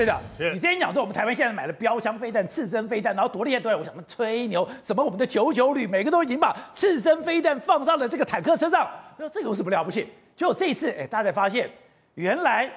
队长，你之前讲说我们台湾现在买了标枪飞弹、刺针飞弹，然后多厉害多厉害，我想吹牛，什么我们的九九旅每个都已经把刺针飞弹放上了这个坦克车上，那这个有什么了不起？结果这一次，哎，大家才发现，原来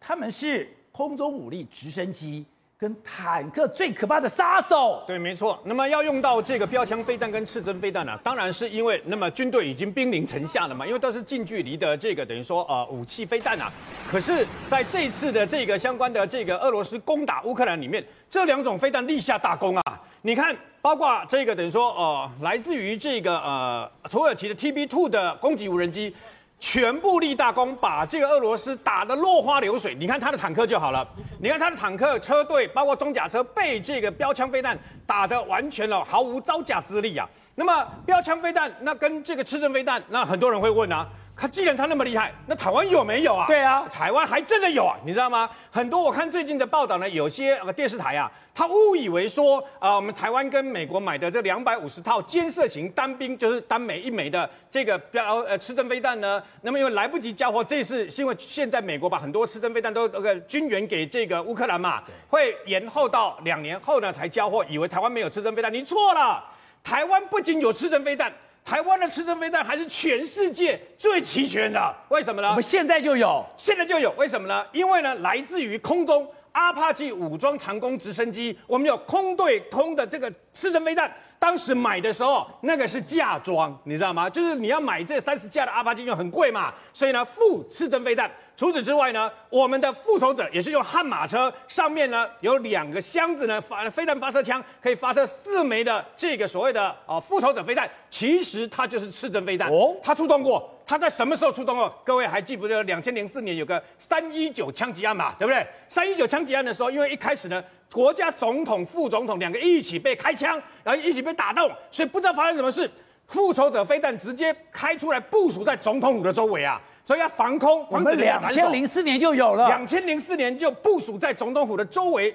他们是空中武力直升机。跟坦克最可怕的杀手，对，没错。那么要用到这个标枪飞弹跟刺针飞弹呢、啊，当然是因为那么军队已经兵临城下了嘛，因为都是近距离的这个等于说呃武器飞弹啊。可是在这次的这个相关的这个俄罗斯攻打乌克兰里面，这两种飞弹立下大功啊。你看，包括这个等于说呃来自于这个呃土耳其的 TB Two 的攻击无人机。全部立大功，把这个俄罗斯打得落花流水。你看他的坦克就好了，你看他的坦克车队，包括装甲车，被这个标枪飞弹打得完全了，毫无招架之力啊。那么标枪飞弹，那跟这个刺针飞弹，那很多人会问啊。他既然他那么厉害，那台湾有没有啊？对啊，台湾还真的有啊，你知道吗？很多我看最近的报道呢，有些呃电视台啊，他误以为说啊、呃，我们台湾跟美国买的这两百五十套监射型单兵，就是单枚一枚的这个标呃刺针飞弹呢，那么因为来不及交货，这次是因为现在美国把很多刺针飞弹都那个军援给这个乌克兰嘛，会延后到两年后呢才交货，以为台湾没有刺针飞弹，你错了，台湾不仅有刺针飞弹。台湾的直升飞弹还是全世界最齐全的，为什么呢？我们现在就有，现在就有，为什么呢？因为呢，来自于空中阿帕奇武装长弓直升机，我们有空对空的这个刺针飞弹。当时买的时候，那个是嫁妆，你知道吗？就是你要买这三十架的阿帕奇，又很贵嘛，所以呢，附刺针飞弹。除此之外呢，我们的复仇者也是用悍马车，上面呢有两个箱子呢，发飞弹发射枪可以发射四枚的这个所谓的啊复仇者飞弹，其实它就是刺针飞弹哦，它出动过。他在什么时候出动哦？各位还记不记得两千零四年有个三一九枪击案嘛？对不对？三一九枪击案的时候，因为一开始呢，国家总统、副总统两个一起被开枪，然后一起被打动，所以不知道发生什么事，复仇者飞弹直接开出来部署在总统府的周围啊。所以要防空，我们两千零四年就有了。两千零四年就部署在总统府的周围，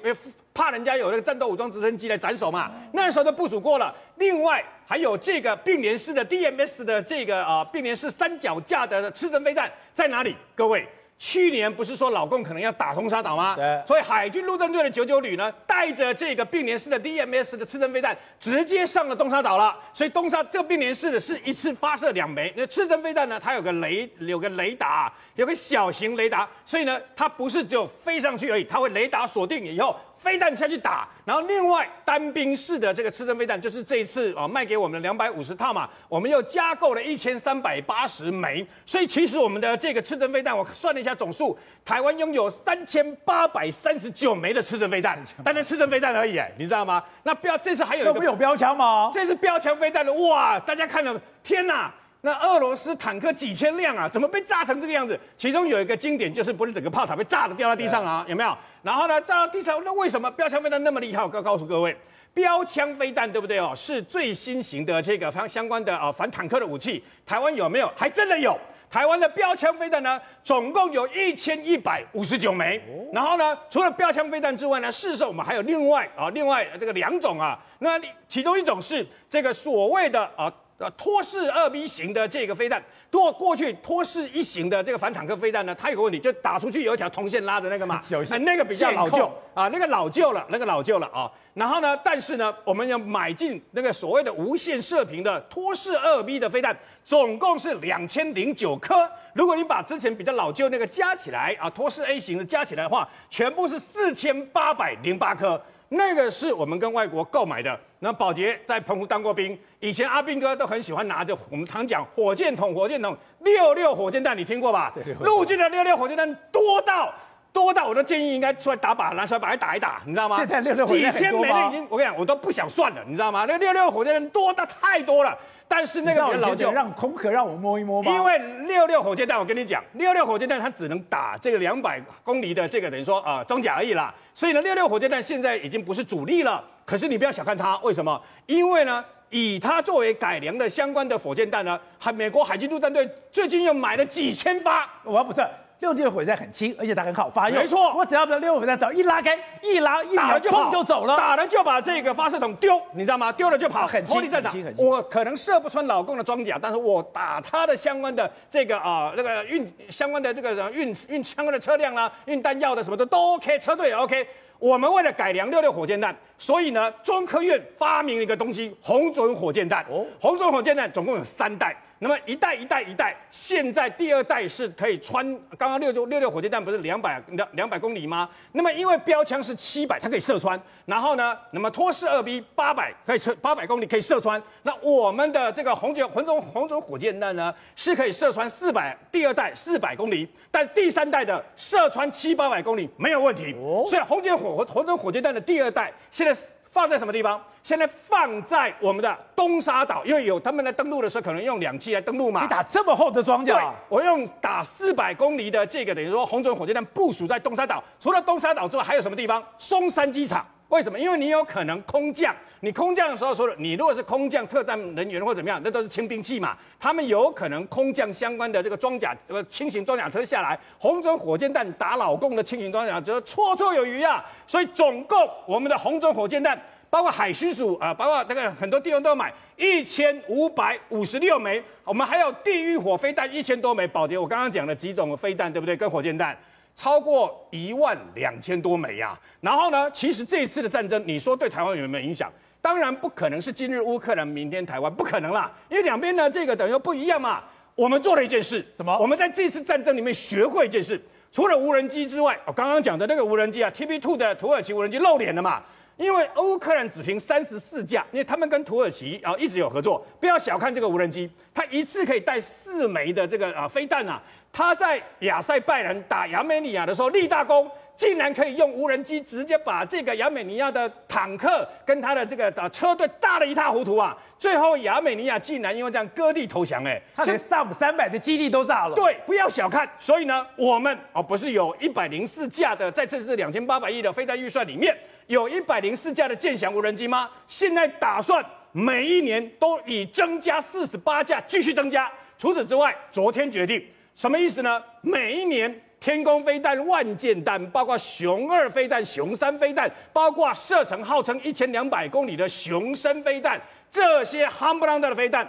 怕人家有那个战斗武装直升机来斩首嘛。那时候都部署过了。另外还有这个并联式的 DMS 的这个啊并联式三脚架的刺针飞弹在哪里？各位。去年不是说老共可能要打东沙岛吗？对，所以海军陆战队的九九旅呢，带着这个并联式的 DMS 的刺针飞弹，直接上了东沙岛了。所以东沙这个并联式的是一次发射两枚，那刺针飞弹呢，它有个雷，有个雷达，有个小型雷达，所以呢，它不是只有飞上去而已，它会雷达锁定以后。飞弹下去打，然后另外单兵式的这个刺针飞弹，就是这一次啊卖给我们的两百五十套嘛，我们又加购了一千三百八十枚，所以其实我们的这个刺针飞弹，我算了一下总数，台湾拥有三千八百三十九枚的刺针飞弹，单单刺针飞弹而已，你知道吗？那标这次还有一个，不有标枪吗？这是标枪飞弹的哇！大家看了，天哪！那俄罗斯坦克几千辆啊，怎么被炸成这个样子？其中有一个经典，就是不是整个炮塔被炸的掉到地上啊？有没有？然后呢，炸到地上，那为什么标枪飞弹那么厉害？我告告诉各位，标枪飞弹对不对哦？是最新型的这个相相关的啊反坦克的武器。台湾有没有？还真的有。台湾的标枪飞弹呢，总共有一千一百五十九枚。然后呢，除了标枪飞弹之外呢，事实上我们还有另外啊，另外这个两种啊。那其中一种是这个所谓的啊。呃，托式二 B 型的这个飞弹，过过去托式一型的这个反坦克飞弹呢，它有个问题，就打出去有一条铜线拉着那个嘛，哎，那个比较老旧啊，那个老旧了，那个老旧了啊。然后呢，但是呢，我们要买进那个所谓的无线射频的托式二 B 的飞弹，总共是两千零九颗。如果你把之前比较老旧那个加起来啊，托式 A 型的加起来的话，全部是四千八百零八颗。那个是我们跟外国购买的。那宝杰在澎湖当过兵，以前阿兵哥都很喜欢拿着我们常讲火箭筒，火箭筒六六火箭弹，你听过吧？陆军的六六火箭弹多到多到，我都建议应该出来打靶，拿出来把它打一打，你知道吗？现在六六火箭弹几千枚已经，我跟你讲，我都不想算了，你知道吗？那六六火箭弹多到太多了。但是那个比较老旧，让空壳让我摸一摸吧。因为六六火箭弹，我跟你讲，六六火箭弹它只能打这个两百公里的这个等于说啊装甲而已啦。所以呢，六六火箭弹现在已经不是主力了。可是你不要小看它，为什么？因为呢，以它作为改良的相关的火箭弹呢，还美国海军陆战队最近又买了几千发。我要不是六六火箭弹很轻，而且它很好发用。没错，我只要把六六火箭弹只要一拉开，一拉一拉就砰就走了，打了就把这个发射筒丢，你知道吗？丢了就跑，很轻很轻很轻。我可能射不穿老公的装甲，但是我打他的相关的这个啊那个运相关的这个运运相关的车辆啦，运弹药的什么的都 OK，车队也 OK。我们为了改良六六火箭弹，所以呢，中科院发明了一个东西——红准火箭弹。哦，红准火箭弹总共有三代。那么一代一代一代，现在第二代是可以穿。刚刚六六六六火箭弹不是两百两两百公里吗？那么因为标枪是七百，它可以射穿。然后呢，那么托式二 B 八百可以射八百公里可以射穿。那我们的这个红箭红中红中火箭弹呢，是可以射穿四百，第二代四百公里，但第三代的射穿七八百公里没有问题。哦，所以红箭火红中火箭弹的第二代现在。放在什么地方？现在放在我们的东沙岛，因为有他们来登陆的时候，可能用两栖来登陆嘛。你打这么厚的装甲？我用打四百公里的这个，等于说红准火箭弹部署在东沙岛。除了东沙岛之外，还有什么地方？松山机场。为什么？因为你有可能空降，你空降的时候说了，你如果是空降特战人员或怎么样，那都是轻兵器嘛。他们有可能空降相关的这个装甲，这个轻型装甲车下来，红准火箭弹打老共的轻型装甲车，绰绰有余啊。所以总共我们的红准火箭弹，包括海巡署啊，包括那个很多地方都要买一千五百五十六枚。我们还有地狱火飞弹一千多枚，宝杰我刚刚讲了几种飞弹，对不对？跟火箭弹。超过一万两千多枚呀、啊，然后呢，其实这一次的战争，你说对台湾有没有影响？当然不可能是今日乌克兰，明天台湾，不可能啦，因为两边呢这个等于不一样嘛。我们做了一件事，什么？我们在这次战争里面学会一件事，除了无人机之外，我刚刚讲的那个无人机啊，TB Two 的土耳其无人机露脸了嘛。因为乌克兰只凭三十四架，因为他们跟土耳其啊一直有合作。不要小看这个无人机，它一次可以带四枚的这个啊飞弹啊。它在亚塞拜然打亚美尼亚的时候立大功，竟然可以用无人机直接把这个亚美尼亚的坦克跟他的这个的车队打得一塌糊涂啊！最后亚美尼亚竟然因为这样割地投降，哎，他连 SAM 三百的基地都炸了。对，不要小看。所以呢，我们哦不是有一百零四架的，在这次两千八百亿的飞弹预算里面。有一百零四架的剑翔无人机吗？现在打算每一年都以增加四十八架继续增加。除此之外，昨天决定什么意思呢？每一年天宫飞弹、万箭弹，包括熊二飞弹、熊三飞弹，包括射程号称一千两百公里的熊三飞弹，这些夯不啷当的飞弹，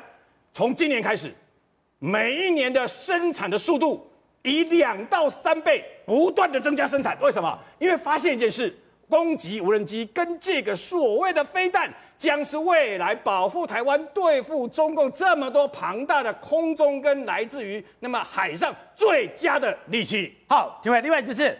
从今年开始，每一年的生产的速度以两到三倍不断的增加生产。为什么？因为发现一件事。攻击无人机跟这个所谓的飞弹，将是未来保护台湾、对付中共这么多庞大的空中跟来自于那么海上最佳的利器。好，另外另外就是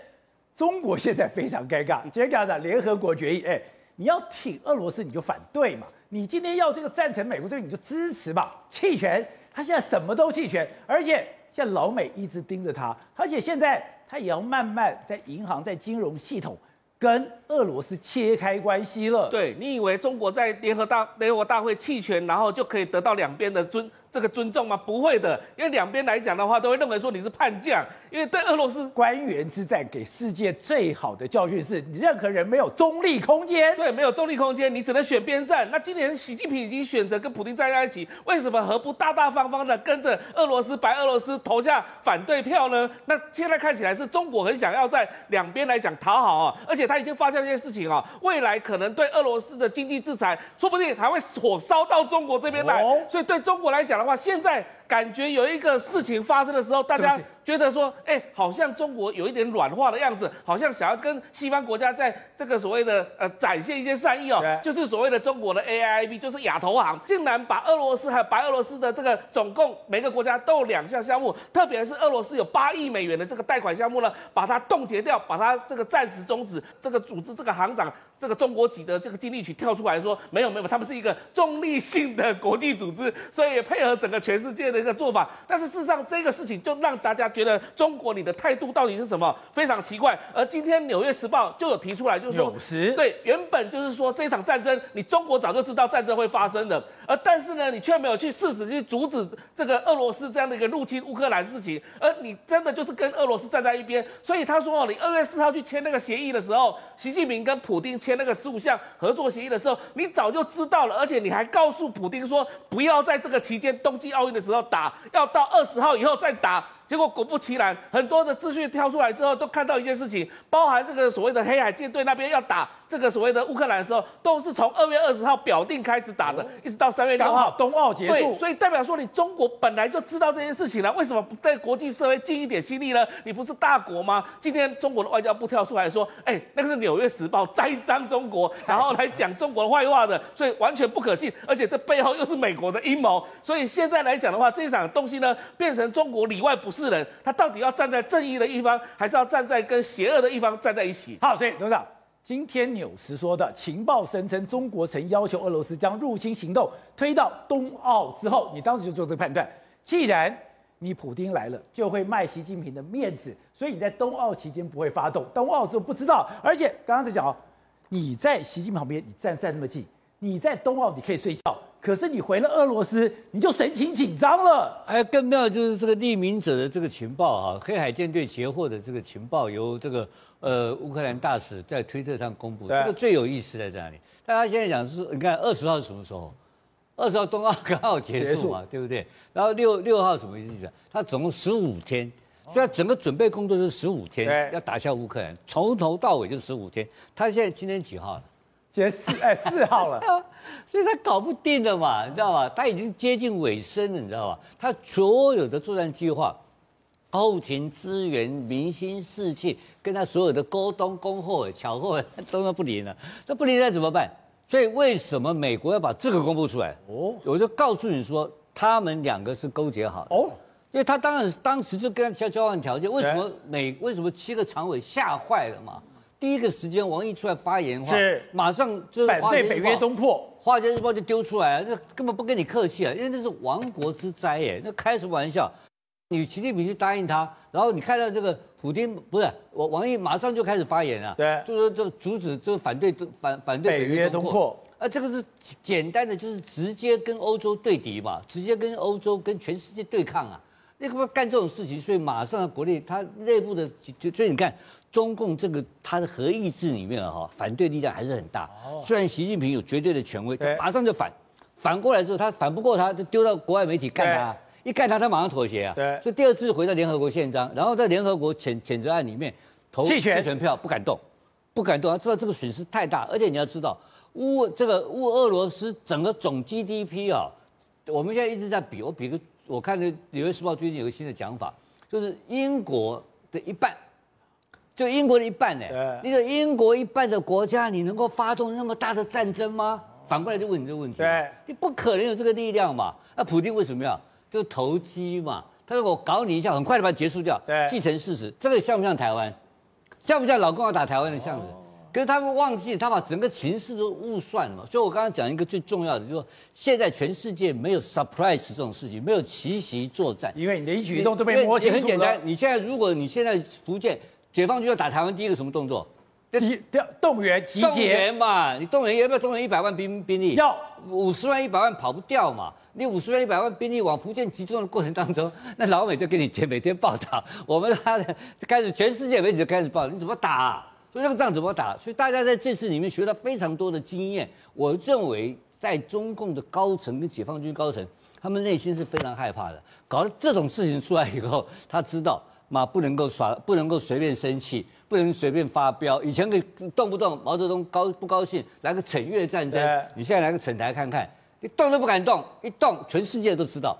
中国现在非常尴尬。今天讲的联合国决议，哎，你要挺俄罗斯你就反对嘛，你今天要这个赞成美国这边你就支持嘛，弃权。他现在什么都弃权，而且现在老美一直盯着他，而且现在他也要慢慢在银行、在金融系统。跟俄罗斯切开关系了。对，你以为中国在联合大联合国大会弃权，然后就可以得到两边的尊？这个尊重吗？不会的，因为两边来讲的话，都会认为说你是叛将。因为对俄罗斯官员之战给世界最好的教训是，你任何人没有中立空间。对，没有中立空间，你只能选边站。那今年习近平已经选择跟普京站在一起，为什么何不大大方方的跟着俄罗斯、白俄罗斯投下反对票呢？那现在看起来是中国很想要在两边来讲讨好啊，而且他已经发现一件事情啊，未来可能对俄罗斯的经济制裁，说不定还会火烧到中国这边来。哦、所以对中国来讲的话，现在感觉有一个事情发生的时候，大家。觉得说，哎，好像中国有一点软化的样子，好像想要跟西方国家在这个所谓的呃展现一些善意哦，就是所谓的中国的 AIIB，就是亚投行，竟然把俄罗斯还有白俄罗斯的这个总共每个国家都有两项项目，特别是俄罗斯有八亿美元的这个贷款项目呢，把它冻结掉，把它这个暂时终止。这个组织这个行长，这个中国籍的这个经济局跳出来说，没有没有，他们是一个中立性的国际组织，所以也配合整个全世界的一个做法。但是事实上，这个事情就让大家。觉得中国你的态度到底是什么？非常奇怪。而今天《纽约时报》就有提出来，就是说，对，原本就是说这场战争，你中国早就知道战争会发生的，而但是呢，你却没有去誓死去阻止这个俄罗斯这样的一个入侵乌克兰事情，而你真的就是跟俄罗斯站在一边。所以他说哦，你二月四号去签那个协议的时候，习近平跟普丁签那个十五项合作协议的时候，你早就知道了，而且你还告诉普丁说，不要在这个期间冬季奥运的时候打，要到二十号以后再打。结果果不其然，很多的资讯跳出来之后，都看到一件事情，包含这个所谓的黑海舰队那边要打这个所谓的乌克兰的时候，都是从二月二十号表定开始打的，哦、一直到三月六号冬奥结束。对，所以代表说你中国本来就知道这件事情了，为什么不在国际社会尽一点心力呢？你不是大国吗？今天中国的外交部跳出来说，哎，那个是《纽约时报》栽赃中国，然后来讲中国的坏话的，所以完全不可信，而且这背后又是美国的阴谋。所以现在来讲的话，这一场东西呢，变成中国里外不是人，他到底要站在正义的一方，还是要站在跟邪恶的一方站在一起？好，所以董事长。今天纽时说的情报声称，中国曾要求俄罗斯将入侵行动推到冬奥之后。你当时就做这个判断，既然你普京来了，就会卖习近平的面子，所以你在冬奥期间不会发动，冬奥之后不知道。而且刚刚在讲哦，你在习近平旁边，你站站那么近，你在冬奥你可以睡觉，可是你回了俄罗斯，你就神情紧张了。还有更妙的就是这个匿名者的这个情报啊，黑海舰队截获的这个情报由这个。呃，乌克兰大使在推特上公布，这个最有意思在哪里。大家现在讲是，你看二十号是什么时候？二十号冬奥刚好结束嘛，对不对？然后六六号什么意思？他总共十五天，所以整个准备工作是十五天，要打下乌克兰，从头到尾就十五天。他现在今天几号了？今天四哎四号了，所以他搞不定了嘛，你知道吧？他已经接近尾声了，你知道吧？他所有的作战计划。后勤资源、民心士气，跟他所有的沟通、恭候、巧贺，都都不灵了。这不灵那怎么办？所以为什么美国要把这个公布出来？哦，我就告诉你说，他们两个是勾结好的。哦，因为他当然当时就跟他交交换条件。为什么美？为什么七个常委吓坏了嘛？第一个时间，王毅出来发言的话，是马上就是反对北约东扩，华尔街日报就丢出来了，这根本不跟你客气啊，因为那是亡国之灾耶，那开什么玩笑？你习近平去答应他，然后你看到这个普京不是我王毅马上就开始发言了，对，就是说这个阻止这个反对反反对北约东扩，啊，这个是简单的就是直接跟欧洲对敌嘛，直接跟欧洲跟全世界对抗啊，那个干这种事情，所以马上国内他内部的就所以你看中共这个他的核意志里面哈反对力量还是很大，虽然习近平有绝对的权威，他马上就反，反过来之后他反不过他就丢到国外媒体干他。一干他，他马上妥协啊！对，所以第二次回到联合国宪章，然后在联合国谴谴责案里面投弃权。票，不敢动，不敢动。他知道这个损失太大，而且你要知道，乌这个乌俄罗斯整个总 GDP 啊，我们现在一直在比，我比个，我看这《纽约时报》最近有个新的讲法，就是英国的一半，就英国的一半呢。对，一个英国一半的国家，你能够发动那么大的战争吗？反过来就问你这个问题，对，你不可能有这个力量嘛？那普京为什么要？就投机嘛，他说我搞你一下，很快就把它结束掉，对，既成事实。这个像不像台湾？像不像老共要打台湾的样子？哦、可是他们忘记，他把整个情势都误算了嘛。所以我刚刚讲一个最重要的，就是说现在全世界没有 surprise 这种事情，没有奇袭作战，因为你的一举一动都被摸清楚了。很简单，你现在如果你现在福建解放军要打台湾，第一个什么动作？集调动员集结。动员嘛，你动员要不要动员一百万兵兵力？要五十万一百万跑不掉嘛。你五十万一百万兵力往福建集中的过程当中，那老美就给你每天报道，我们他的开始全世界媒体就开始报，你怎么打啊？所以这个仗怎么打？所以大家在这次里面学了非常多的经验。我认为在中共的高层跟解放军高层，他们内心是非常害怕的。搞了这种事情出来以后，他知道嘛，不能够耍，不能够随便生气，不能随便发飙。以前可以动不动毛泽东高不高兴来个惩越战争，你现在来个惩台看看。你动都不敢动，一动全世界都知道。